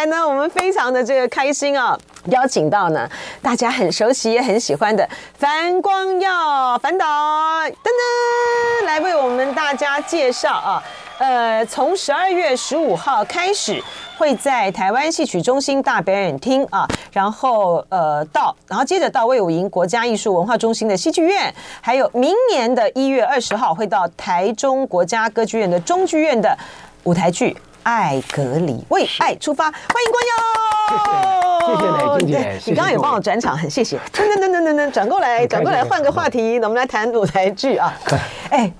来呢，我们非常的这个开心啊，邀请到呢大家很熟悉也很喜欢的樊光耀樊导噔噔来为我们大家介绍啊。呃，从十二月十五号开始，会在台湾戏曲中心大表演厅啊，然后呃到，然后接着到魏武营国家艺术文化中心的戏剧院，还有明年的一月二十号会到台中国家歌剧院的中剧院的舞台剧《爱隔离》，为爱出发，欢迎光耀，谢谢，谢谢乃菁姐，你刚刚有帮我转场，很谢谢，噔噔噔噔噔噔，转过来，转过来，换个话题，我们来谈舞台剧啊，哎。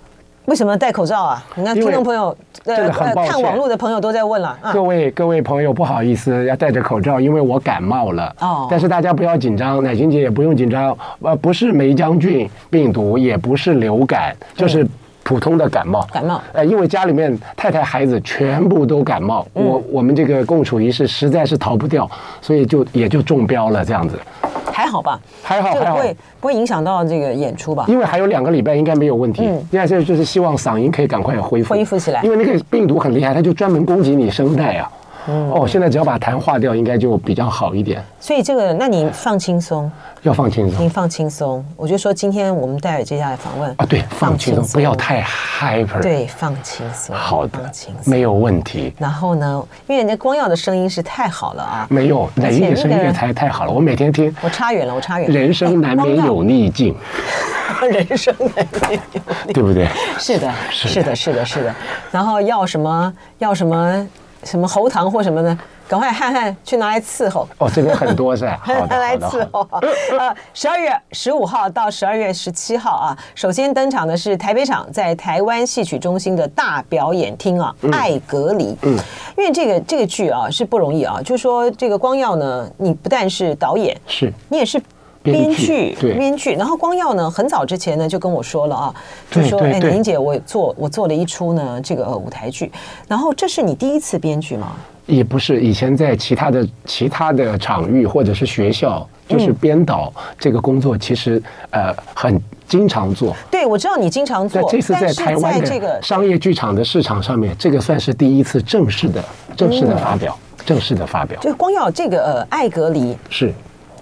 为什么戴口罩啊？你看听众朋友，呃，看网络的朋友都在问了。各位各位朋友，不好意思，要戴着口罩，因为我感冒了。哦。但是大家不要紧张，乃菁姐也不用紧张。呃，不是霉将菌病毒，也不是流感，就是普通的感冒。感冒。呃，因为家里面太太孩子全部都感冒，我我们这个共处一室实在是逃不掉，所以就也就中标了这样子。还好吧，还好，不会不会影响到这个演出吧？因为还有两个礼拜，应该没有问题。嗯，现在就是希望嗓音可以赶快恢复，恢复起来。因为那个病毒很厉害，它就专门攻击你声带啊。嗯、哦，现在只要把痰化掉，应该就比较好一点。所以这个，那你放轻松，要放轻松。你放轻松，我就说今天我们戴尔接下来访问啊，对，放轻松，不要太 hyper。对，放轻松。好的，放轻松，没有问题。然后呢，因为人家光耀的声音是太好了啊，没有，乃菁的声音也才太好了，我每天听。我差远了，我差远了。人生难免有逆境，人生难免有逆境，对不对？是的，是的，是的，是的。然后要什么？要什么？什么喉糖或什么的？赶快汉汉去拿来伺候哦，这边很多是吧？拿来伺候。呃，十二月十五号到十二月十七号啊，首先登场的是台北场，在台湾戏曲中心的大表演厅啊，《爱隔离》。嗯，因为这个这个剧啊是不容易啊，就是说这个光耀呢，你不但是导演，是你也是编剧，编剧。然后光耀呢，很早之前呢就跟我说了啊，就说哎，宁姐，我做我做了一出呢这个舞台剧，然后这是你第一次编剧吗？也不是，以前在其他的其他的场域或者是学校，就是编导这个工作，其实呃很经常做。对，我知道你经常做。这次在台湾这个商业剧场的市场上面，这个算是第一次正式的、正式的发表，正式的发表。就光耀这个呃爱隔离，是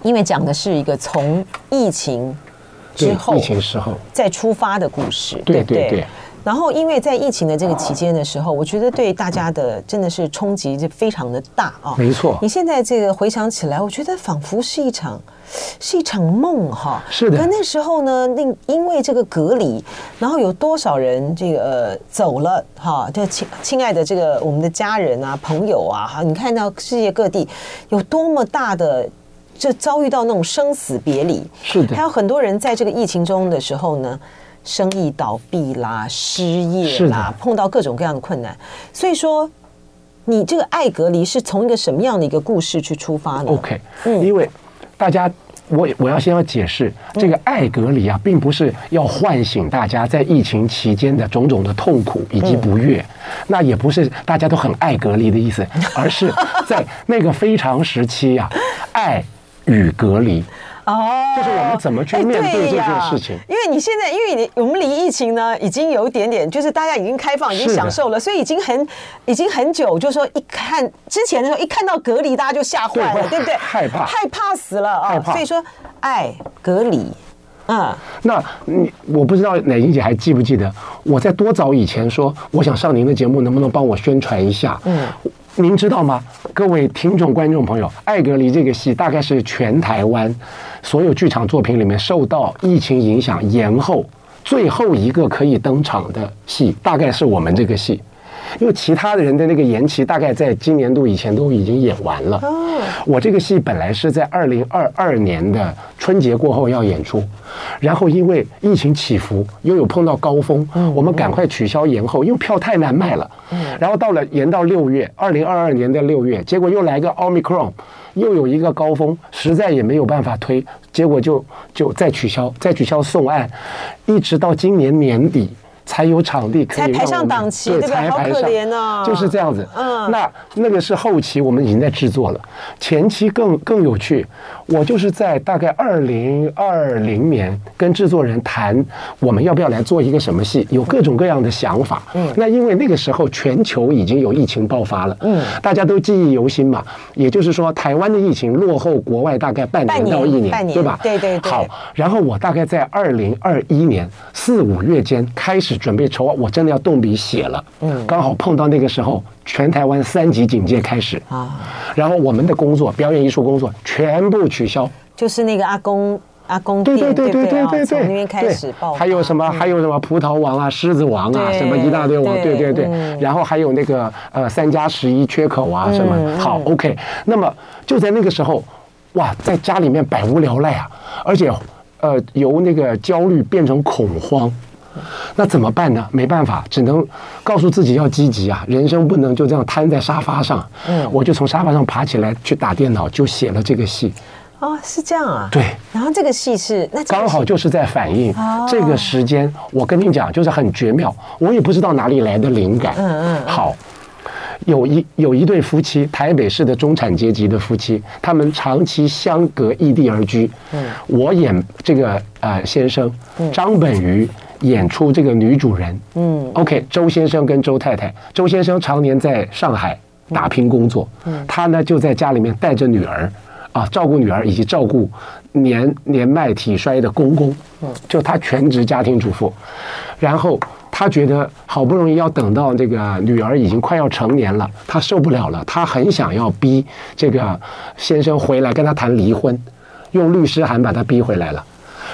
因为讲的是一个从疫情之后疫情时候再出发的故事。对对对。然后，因为在疫情的这个期间的时候，我觉得对大家的真的是冲击就非常的大啊。没错。你现在这个回想起来，我觉得仿佛是一场，是一场梦哈。是的。可那时候呢，那因为这个隔离，然后有多少人这个走了哈？就亲亲爱的这个我们的家人啊、朋友啊，哈，你看到世界各地有多么大的，就遭遇到那种生死别离。是的。还有很多人在这个疫情中的时候呢。生意倒闭啦，失业啦，碰到各种各样的困难，所以说，你这个爱隔离是从一个什么样的一个故事去出发呢？OK，嗯，因为大家，我我要先要解释，这个爱隔离啊，并不是要唤醒大家在疫情期间的种种的痛苦以及不悦，那也不是大家都很爱隔离的意思，而是在那个非常时期啊，爱与隔离。哦，就是我们怎么去面对这件事情？因为你现在，因为你我们离疫情呢，已经有一点点，就是大家已经开放，已经享受了，所以已经很，已经很久，就是说一看之前的时候，一看到隔离，大家就吓坏了，对不对？害怕，害怕死了啊！所以说，爱隔离，嗯，那你我不知道乃菁姐还记不记得，我在多早以前说，我想上您的节目，能不能帮我宣传一下？嗯。您知道吗？各位听众、观众朋友，《爱隔离》这个戏大概是全台湾所有剧场作品里面受到疫情影响延后最后一个可以登场的戏，大概是我们这个戏。因为其他的人的那个延期，大概在今年度以前都已经演完了。我这个戏本来是在二零二二年的春节过后要演出，然后因为疫情起伏，又有碰到高峰，我们赶快取消延后，因为票太难卖了。然后到了延到六月，二零二二年的六月，结果又来个奥密克戎，又有一个高峰，实在也没有办法推，结果就就再取消，再取消送案，一直到今年年底。才有场地可以才排上档期，对不对？好可怜哦，就是这样子。嗯，那那个是后期，我们已经在制作了。前期更更有趣，我就是在大概二零二零年跟制作人谈，我们要不要来做一个什么戏，有各种各样的想法。嗯，那因为那个时候全球已经有疫情爆发了，嗯，大家都记忆犹新嘛。也就是说，台湾的疫情落后国外大概半年到一年，对吧？对对对。好，然后我大概在二零二一年四五月间开始准备筹划，我真的要动笔写了。嗯，刚好碰到那个时候，全台湾三级警戒开始啊，然后我们的工作，表演艺术工作全部取消。就是那个阿公阿公对，对对对对对对，从那边开始爆。还有什么？还有什么？葡萄王啊，狮子王啊，什么一大堆王，对对对。然后还有那个呃三加十一缺口啊，什么好 OK。那么就在那个时候，哇，在家里面百无聊赖啊，而且。呃，由那个焦虑变成恐慌，那怎么办呢？没办法，只能告诉自己要积极啊！人生不能就这样瘫在沙发上。嗯，我就从沙发上爬起来去打电脑，就写了这个戏。哦，是这样啊。对。然后这个戏是那刚好就是在反映这个时间。我跟你讲，就是很绝妙。我也不知道哪里来的灵感。嗯嗯。好。有一有一对夫妻，台北市的中产阶级的夫妻，他们长期相隔异地而居。嗯，我演这个呃先生，张本鱼演出这个女主人。嗯，OK，周先生跟周太太，周先生常年在上海打拼工作，嗯，他呢就在家里面带着女儿，啊，照顾女儿以及照顾年年迈体衰的公公。嗯，就他全职家庭主妇，然后。他觉得好不容易要等到这个女儿已经快要成年了，他受不了了，他很想要逼这个先生回来跟他谈离婚，用律师函把他逼回来了，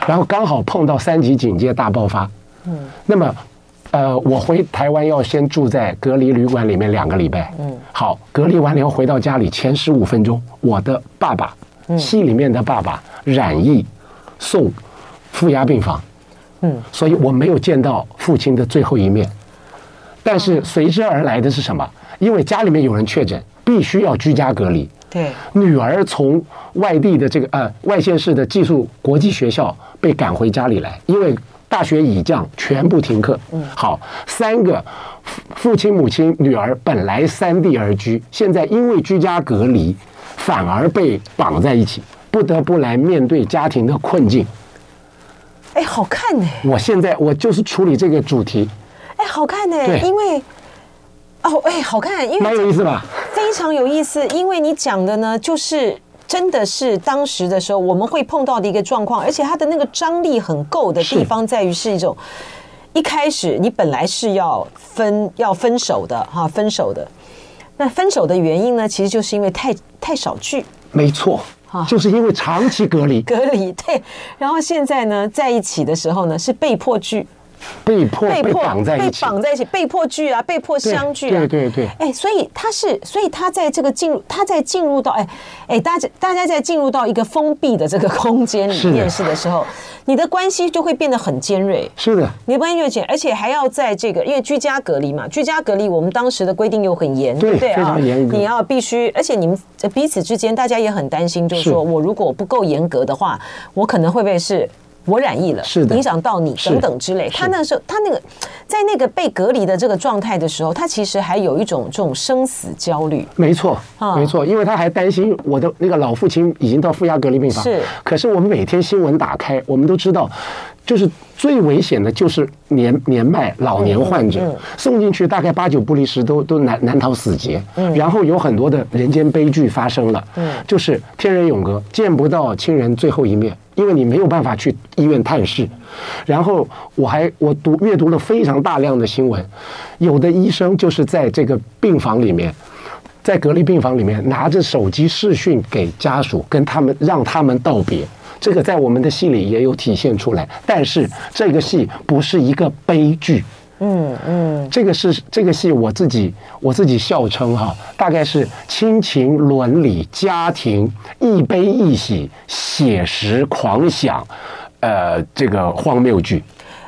然后刚好碰到三级警戒大爆发，嗯，那么，呃，我回台湾要先住在隔离旅馆里面两个礼拜，嗯，好，隔离完了以后回到家里前十五分钟，我的爸爸，戏里面的爸爸染疫送负压病房。嗯，所以我没有见到父亲的最后一面，但是随之而来的是什么？因为家里面有人确诊，必须要居家隔离。对，女儿从外地的这个呃外县市的技术国际学校被赶回家里来，因为大学已降，全部停课。嗯，好，三个父亲、母亲、女儿本来三地而居，现在因为居家隔离，反而被绑在一起，不得不来面对家庭的困境。哎，好看呢！我现在我就是处理这个主题。哎，好看呢，因为哦，哎，好看，因为蛮有意思吧？非常有意思，因为你讲的呢，就是真的是当时的时候我们会碰到的一个状况，而且它的那个张力很够的地方在于是一种一开始你本来是要分要分手的哈，分手的。那分手的原因呢，其实就是因为太太少聚。没错。啊就是因为长期隔离，隔离对，然后现在呢，在一起的时候呢，是被迫聚。被迫被绑在一起，被绑在一起，被迫聚啊，被迫相聚啊，对对对。哎，所以他是，所以他在这个进入，他在进入到，哎哎，大家大家在进入到一个封闭的这个空间里面是的时候，你的关系就会变得很尖锐。是的，你的关系越尖，而且还要在这个，因为居家隔离嘛，居家隔离，我们当时的规定又很严，对不对啊？你要必须，而且你们彼此之间，大家也很担心，就是说我如果不够严格的话，我可能会不会是。我染疫了，是的，影响到你等等之类。他那时候，他那个在那个被隔离的这个状态的时候，他其实还有一种这种生死焦虑。没错，没错，因为他还担心我的那个老父亲已经到负压隔离病房。是，可是我们每天新闻打开，我们都知道，就是最危险的就是年年迈老年患者，送进去大概八九不离十都都难难逃死劫。嗯，然后有很多的人间悲剧发生了。嗯，就是天人永隔，见不到亲人最后一面。因为你没有办法去医院探视，然后我还我读阅读了非常大量的新闻，有的医生就是在这个病房里面，在隔离病房里面拿着手机视讯给家属，跟他们让他们道别。这个在我们的戏里也有体现出来，但是这个戏不是一个悲剧。嗯嗯，这个是这个戏我自己我自己笑称哈，大概是亲情伦理家庭一悲一喜写实狂想，呃，这个荒谬剧。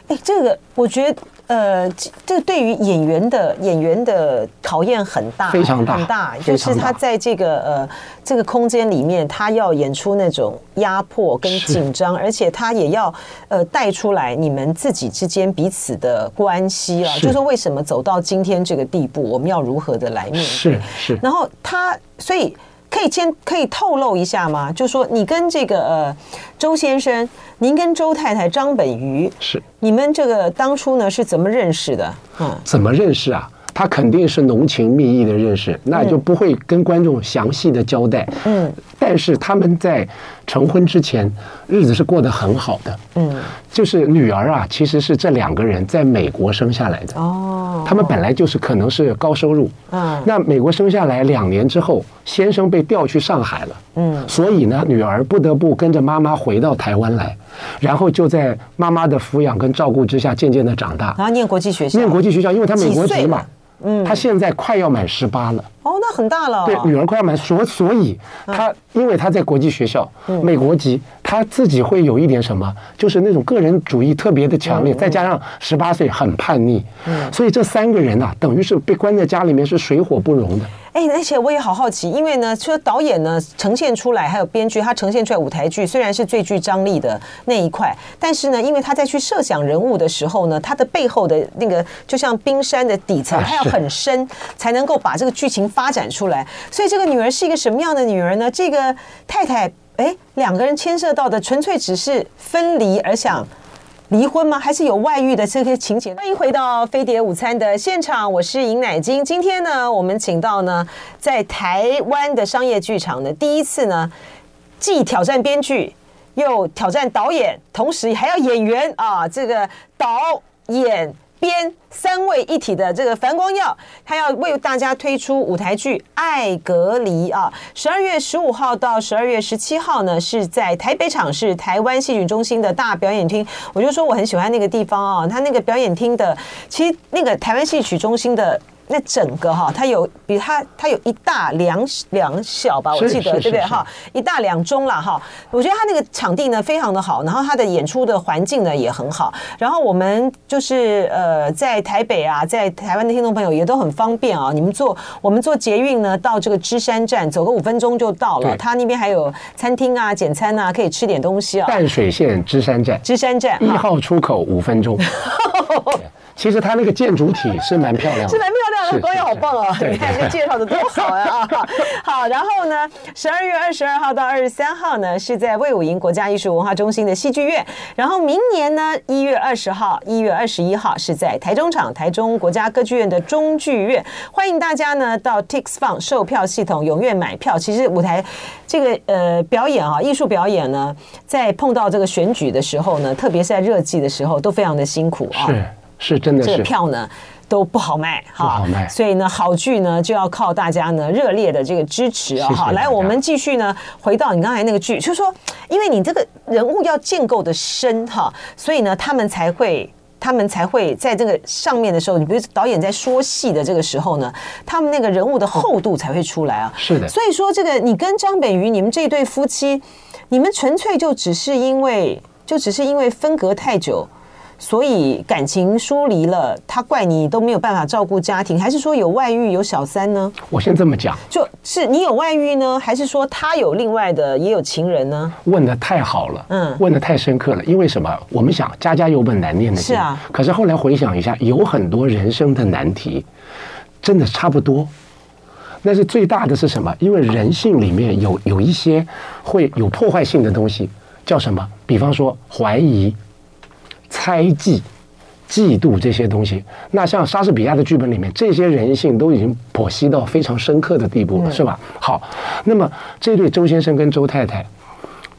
哎，这个我觉得呃，这对于演员的演员的考验很大，非常大，很大。就是他在这个呃这个空间里面，他要演出那种压迫跟紧张，而且他也要呃带出来你们自己之间彼此的关系啊，就是说为什么走到今天这个地步，我们要如何的来面对？是是。然后他所以。可以先可以透露一下吗？就说你跟这个呃周先生，您跟周太太张本鱼是你们这个当初呢是怎么认识的？嗯，怎么认识啊？他肯定是浓情蜜意的认识，那就不会跟观众详细的交代。嗯，但是他们在成婚之前日子是过得很好的。嗯，就是女儿啊，其实是这两个人在美国生下来的。哦，他们本来就是可能是高收入。嗯，那美国生下来两年之后，先生被调去上海了。嗯，所以呢，女儿不得不跟着妈妈回到台湾来，然后就在妈妈的抚养跟照顾之下，渐渐的长大。然后念国际学校，念国际学校，因为他美国籍嘛。嗯，他现在快要满十八了。哦，那很大了。对，女儿快要满，所所以他因为他在国际学校，美国籍，他自己会有一点什么，就是那种个人主义特别的强烈，再加上十八岁很叛逆，所以这三个人呐，等于是被关在家里面是水火不容的。哎，而且我也好好奇，因为呢，说导演呢呈现出来，还有编剧他呈现出来舞台剧，虽然是最具张力的那一块，但是呢，因为他在去设想人物的时候呢，他的背后的那个就像冰山的底层，他要很深才能够把这个剧情发展出来。所以这个女儿是一个什么样的女儿呢？这个太太，哎，两个人牵涉到的纯粹只是分离而想。离婚吗？还是有外遇的这些情节？欢迎回到飞碟午餐的现场，我是尹乃菁。今天呢，我们请到呢，在台湾的商业剧场呢，第一次呢，既挑战编剧，又挑战导演，同时还要演员啊，这个导演。编三位一体的这个樊光耀，他要为大家推出舞台剧《爱隔离》啊，十二月十五号到十二月十七号呢，是在台北场，是台湾戏曲中心的大表演厅。我就说我很喜欢那个地方啊，他那个表演厅的，其实那个台湾戏曲中心的。那整个哈，它有比它它有一大两两小吧，我记得对不对哈？一大两中了哈。我觉得它那个场地呢非常的好，然后它的演出的环境呢也很好。然后我们就是呃在台北啊，在台湾的听众朋友也都很方便啊。你们坐我们坐捷运呢到这个芝山站，走个五分钟就到了。它那边还有餐厅啊、简餐啊，可以吃点东西啊。淡水线芝山站，芝山站一号出口五分钟。其实它那个建筑体是蛮漂亮的，是蛮漂亮的，光影好棒啊！你看这介绍的多好呀！好，然后呢，十二月二十二号到二十三号呢，是在魏武营国家艺术文化中心的戏剧院。然后明年呢，一月二十号、一月二十一号是在台中场台中国家歌剧院的中剧院。欢迎大家呢到 TixFun 售票系统踊跃买票。其实舞台这个呃表演啊，艺术表演呢，在碰到这个选举的时候呢，特别是在热季的时候，都非常的辛苦啊。是。是真的是，这个票呢都不好卖，不好卖，所以呢，好剧呢就要靠大家呢热烈的这个支持啊！好，来，我们继续呢，回到你刚才那个剧，就是说，因为你这个人物要建构的深哈，所以呢，他们才会，他们才会在这个上面的时候，你比如导演在说戏的这个时候呢，他们那个人物的厚度才会出来啊。是的，所以说这个你跟张本鱼，你们这对夫妻，你们纯粹就只是因为，就只是因为分隔太久。所以感情疏离了，他怪你都没有办法照顾家庭，还是说有外遇有小三呢？我先这么讲，就是你有外遇呢，还是说他有另外的也有情人呢？问的太好了，嗯，问的太深刻了。因为什么？我们想家家有本难念的经，是啊。可是后来回想一下，有很多人生的难题，真的差不多。但是最大的是什么？因为人性里面有有一些会有破坏性的东西，叫什么？比方说怀疑。猜忌、嫉妒这些东西，那像莎士比亚的剧本里面，这些人性都已经剖析到非常深刻的地步了，是吧？好，那么这对周先生跟周太太，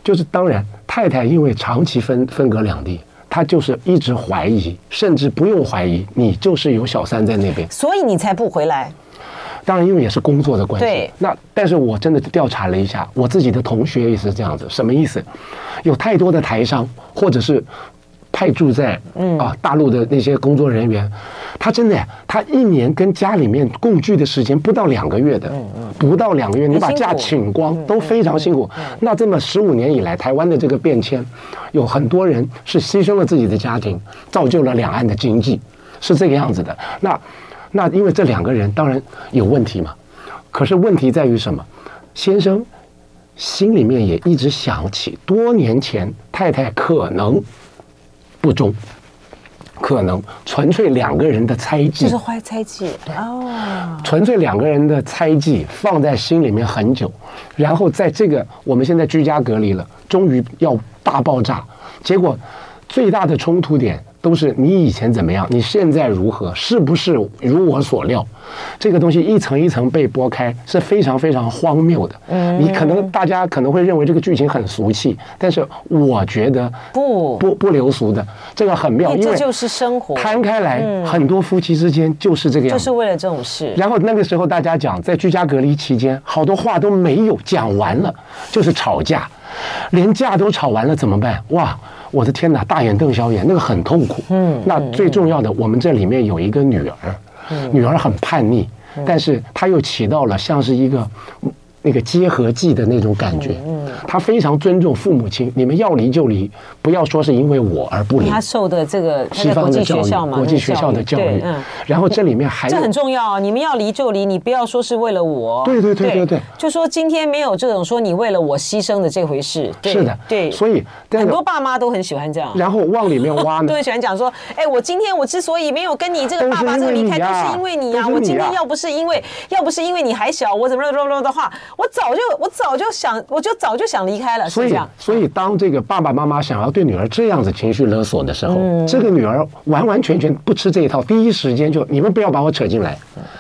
就是当然太太因为长期分分隔两地，她就是一直怀疑，甚至不用怀疑，你就是有小三在那边，所以你才不回来。当然，因为也是工作的关系。对。那但是我真的调查了一下，我自己的同学也是这样子，什么意思？有太多的台商或者是。派驻在啊大陆的那些工作人员，他真的呀，他一年跟家里面共聚的时间不到两个月的，不到两个月，你把假请光都非常辛苦。那这么十五年以来，台湾的这个变迁，有很多人是牺牲了自己的家庭，造就了两岸的经济。是这个样子的。那那因为这两个人当然有问题嘛，可是问题在于什么？先生心里面也一直想起多年前太太可能不忠。可能纯粹两个人的猜忌，就是坏猜忌哦。纯粹两个人的猜忌放在心里面很久，然后在这个我们现在居家隔离了，终于要大爆炸，结果最大的冲突点。都是你以前怎么样，你现在如何？是不是如我所料？这个东西一层一层被剥开，是非常非常荒谬的。嗯，你可能大家可能会认为这个剧情很俗气，但是我觉得不不不流俗的，这个很妙，因为这就是生活。摊开来，很多夫妻之间就是这个样子，就是为了这种事。然后那个时候大家讲，在居家隔离期间，好多话都没有讲完了，就是吵架，连架都吵完了怎么办？哇！我的天哪，大眼瞪小眼，那个很痛苦。嗯，那最重要的，我们这里面有一个女儿，女儿很叛逆，但是她又起到了像是一个。那个结合剂的那种感觉，嗯，他非常尊重父母亲，你们要离就离，不要说是因为我而不离。他受的这个西方的教育，国际学校的教育，嗯，然后这里面还这很重要，啊你们要离就离，你不要说是为了我，对对对对对，就说今天没有这种说你为了我牺牲的这回事，是的，对，所以很多爸妈都很喜欢这样，然后往里面挖呢，都很喜欢讲说，哎，我今天我之所以没有跟你这个爸爸这个离开，都是因为你呀，我今天要不是因为要不是因为你还小，我怎么怎么怎么的话，我早就我。早就想，我就早就想离开了。所以，所以当这个爸爸妈妈想要对女儿这样子情绪勒索的时候，嗯、这个女儿完完全全不吃这一套，第一时间就你们不要把我扯进来。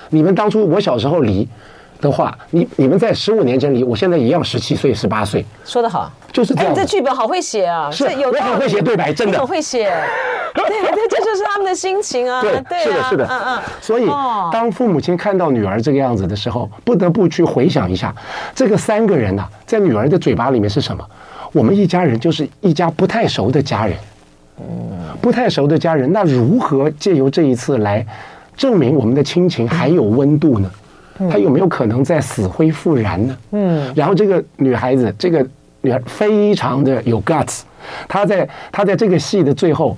你们当初我小时候离的话，你你们在十五年前里，我现在一样十七岁、十八岁。说得好，就是这样。你这剧本好会写啊！是，有我很会写对白，真的。很会写。对对，这就是他们的心情啊！对，是的，是的，嗯嗯。所以，当父母亲看到女儿这个样子的时候，不得不去回想一下，这个三个人呐，在女儿的嘴巴里面是什么？我们一家人就是一家不太熟的家人，嗯，不太熟的家人，那如何借由这一次来证明我们的亲情还有温度呢？他有没有可能再死灰复燃呢？嗯。然后这个女孩子，这个女孩非常的有 guts，她在她在这个戏的最后。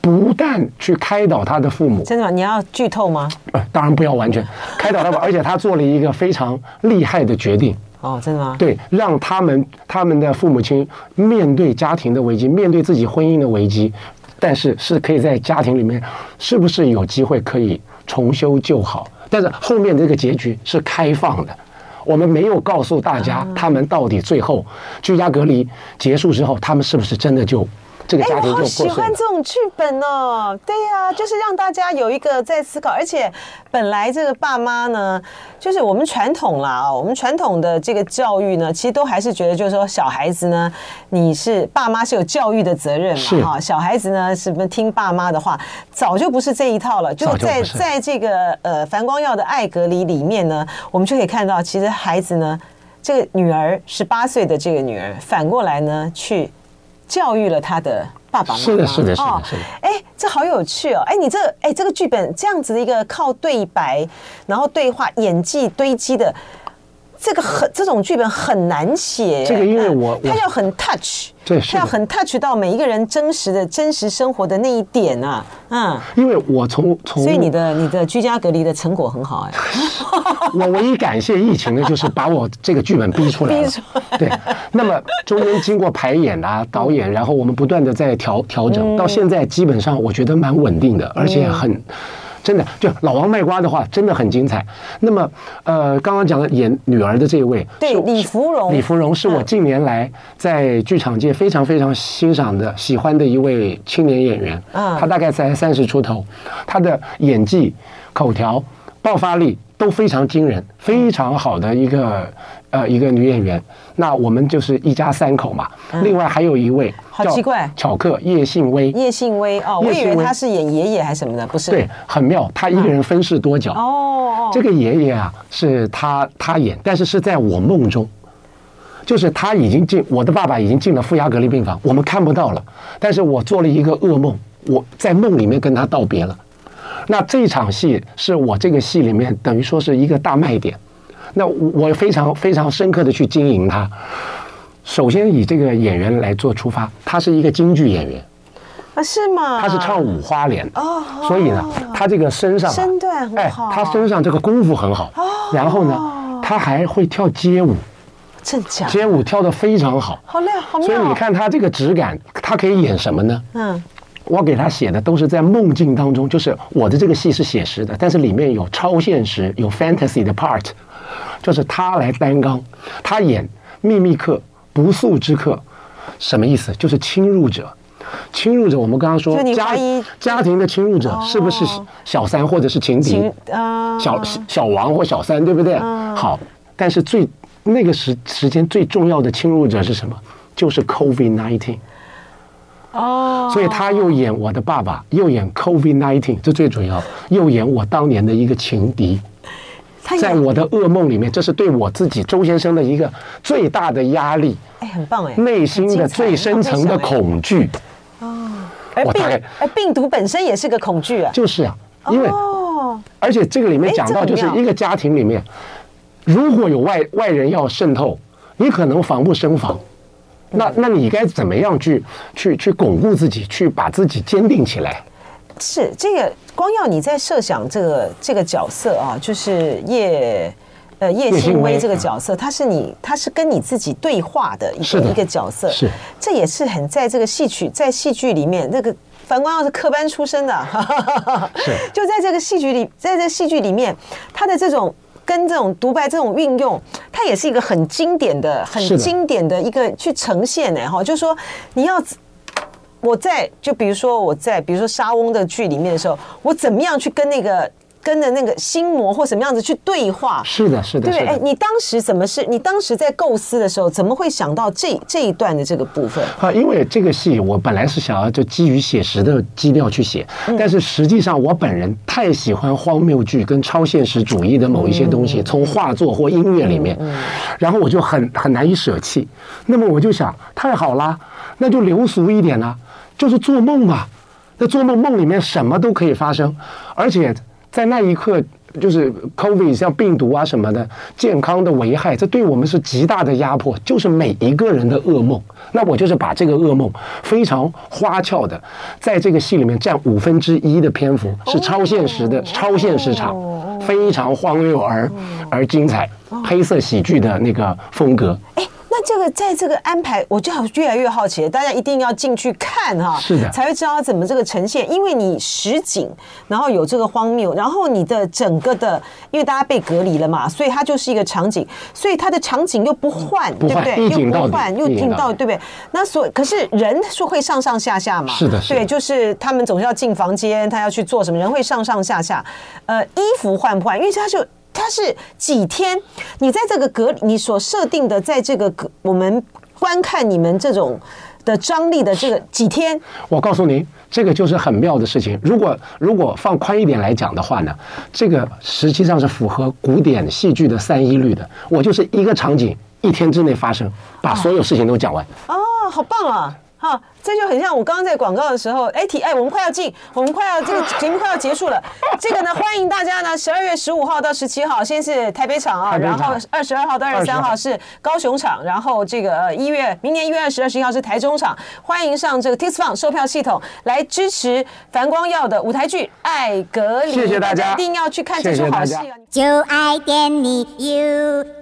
不但去开导他的父母，真的吗？你要剧透吗？呃，当然不要完全开导他们，而且他做了一个非常厉害的决定。哦，真的吗？对，让他们他们的父母亲面对家庭的危机，面对自己婚姻的危机，但是是可以在家庭里面，是不是有机会可以重修旧好？但是后面这个结局是开放的，我们没有告诉大家他们到底最后居家隔离结束之后，他们是不是真的就。这个家庭就、欸、我好喜欢这种剧本哦，对呀、啊，就是让大家有一个在思考，而且本来这个爸妈呢，就是我们传统啦啊，我们传统的这个教育呢，其实都还是觉得，就是说小孩子呢，你是爸妈是有教育的责任嘛，哈，小孩子呢是不是听爸妈的话，早就不是这一套了，就在就在这个呃樊光耀的爱隔离里面呢，我们就可以看到，其实孩子呢，这个女儿十八岁的这个女儿，反过来呢去。教育了他的爸爸妈妈，是的，是的，是的，是的。哎，这好有趣哦！哎，你这，哎，这个剧本这样子的一个靠对白，然后对话、演技堆积的。这个很这种剧本很难写，这个因为我他要很 touch，对，他要很 touch 到每一个人真实的真实生活的那一点啊，嗯，因为我从从，所以你的你的居家隔离的成果很好哎，我唯一感谢疫情的就是把我这个剧本逼出来了，对，那么中间经过排演啊、导演，然后我们不断的在调调整，到现在基本上我觉得蛮稳定的，而且很。真的，就老王卖瓜的话，真的很精彩。那么，呃，刚刚讲的演女儿的这一位，对，李芙蓉，李芙蓉是我近年来在剧场界非常非常欣赏的、喜欢的一位青年演员。嗯，她大概才三十出头，她的演技、口条、爆发力都非常惊人，非常好的一个。呃，一个女演员，那我们就是一家三口嘛。另外还有一位，好奇怪，巧克叶信威。叶信威哦，我以为他是演爷爷还是什么的，不是？对，很妙，他一个人分饰多角。哦，这个爷爷啊，是他他演，但是是在我梦中，就是他已经进，我的爸爸已经进了负压隔离病房，我们看不到了。但是我做了一个噩梦，我在梦里面跟他道别了。那这场戏是我这个戏里面等于说是一个大卖点。那我非常非常深刻的去经营他。首先以这个演员来做出发，他是一个京剧演员，啊，是吗？他是唱五花脸的哦，所以呢，他这个身上啊身段很好哎，他身上这个功夫很好。然后呢，他还会跳街舞，真假？街舞跳得非常好。好亮，好妙。所以你看他这个质感，他可以演什么呢？嗯，我给他写的都是在梦境当中，就是我的这个戏是写实的，但是里面有超现实、有 fantasy 的 part，就是他来担纲，他演秘密客、不速之客，什么意思？就是侵入者。侵入者，我们刚刚说家家庭的侵入者是不是小三或者是情敌？啊，小小王或小三，对不对？好，但是最那个时时间最重要的侵入者是什么？就是 COVID nineteen。哦，所以他又演我的爸爸，又演 COVID nineteen，这最主要，又演我当年的一个情敌。在我的噩梦里面，这是对我自己周先生的一个最大的压力。哎，很棒哎，内心的最深层的恐惧。哦而病，而病毒本身也是个恐惧啊。就是啊，因为，而且这个里面讲到，就是一个家庭里面，如果有外外人要渗透，你可能防不胜防。那那你该怎么样去去去巩固自己，去把自己坚定起来？是这个光耀你在设想这个这个角色啊，就是叶。呃，叶欣薇这个角色，他是你，他是跟你自己对话的一个一个角色，是，这也是很在这个戏曲，在戏剧里面，那个樊光耀是科班出身的，是，就在这个戏剧里，在这戏剧里面，他的这种跟这种独白这种运用，它也是一个很经典的、很经典的一个去呈现的哈，就是说你要我在，就比如说我在，比如说莎翁的剧里面的时候，我怎么样去跟那个。跟着那个心魔或什么样子去对话？是的，是的，对。哎，你当时怎么是？你当时在构思的时候，怎么会想到这这一段的这个部分？啊，因为这个戏我本来是想要就基于写实的基调去写，但是实际上我本人太喜欢荒谬剧跟超现实主义的某一些东西，从画作或音乐里面，然后我就很很难以舍弃。那么我就想，太好啦，那就流俗一点啦，就是做梦嘛。那做梦梦里面什么都可以发生，而且。在那一刻，就是 COVID 像病毒啊什么的，健康的危害，这对我们是极大的压迫，就是每一个人的噩梦。那我就是把这个噩梦非常花俏的，在这个戏里面占五分之一的篇幅，是超现实的超现实场，非常荒谬而而精彩，黑色喜剧的那个风格。那这个在这个安排，我就越来越好奇了，大家一定要进去看哈，是的，才会知道怎么这个呈现。因为你实景，然后有这个荒谬，然后你的整个的，因为大家被隔离了嘛，所以它就是一个场景，所以它的场景又不换，对不对？又不换，又进到，对不对？那所可是人是会上上下下嘛？是的，对，就是他们总是要进房间，他要去做什么，人会上上下下。呃，衣服换不换？因为他就。它是几天？你在这个隔，你所设定的，在这个隔，我们观看你们这种的张力的这个几天？我告诉您，这个就是很妙的事情。如果如果放宽一点来讲的话呢，这个实际上是符合古典戏剧的三一律的。我就是一个场景，一天之内发生，把所有事情都讲完。哦，哦，好棒啊！好，这就很像我刚刚在广告的时候，哎，提哎，我们快要进，我们快要这个 节目快要结束了。这个呢，欢迎大家呢，十二月十五号到十七号，先是台北场啊，然后二十二号到二十三号是高雄场，然后这个一月明年一月二十、二十一号是台中场。欢迎上这个 TixFun 售票系统来支持樊光耀的舞台剧《爱隔离》，谢谢大家，一定要去看这出好戏啊！就爱点你 UFO。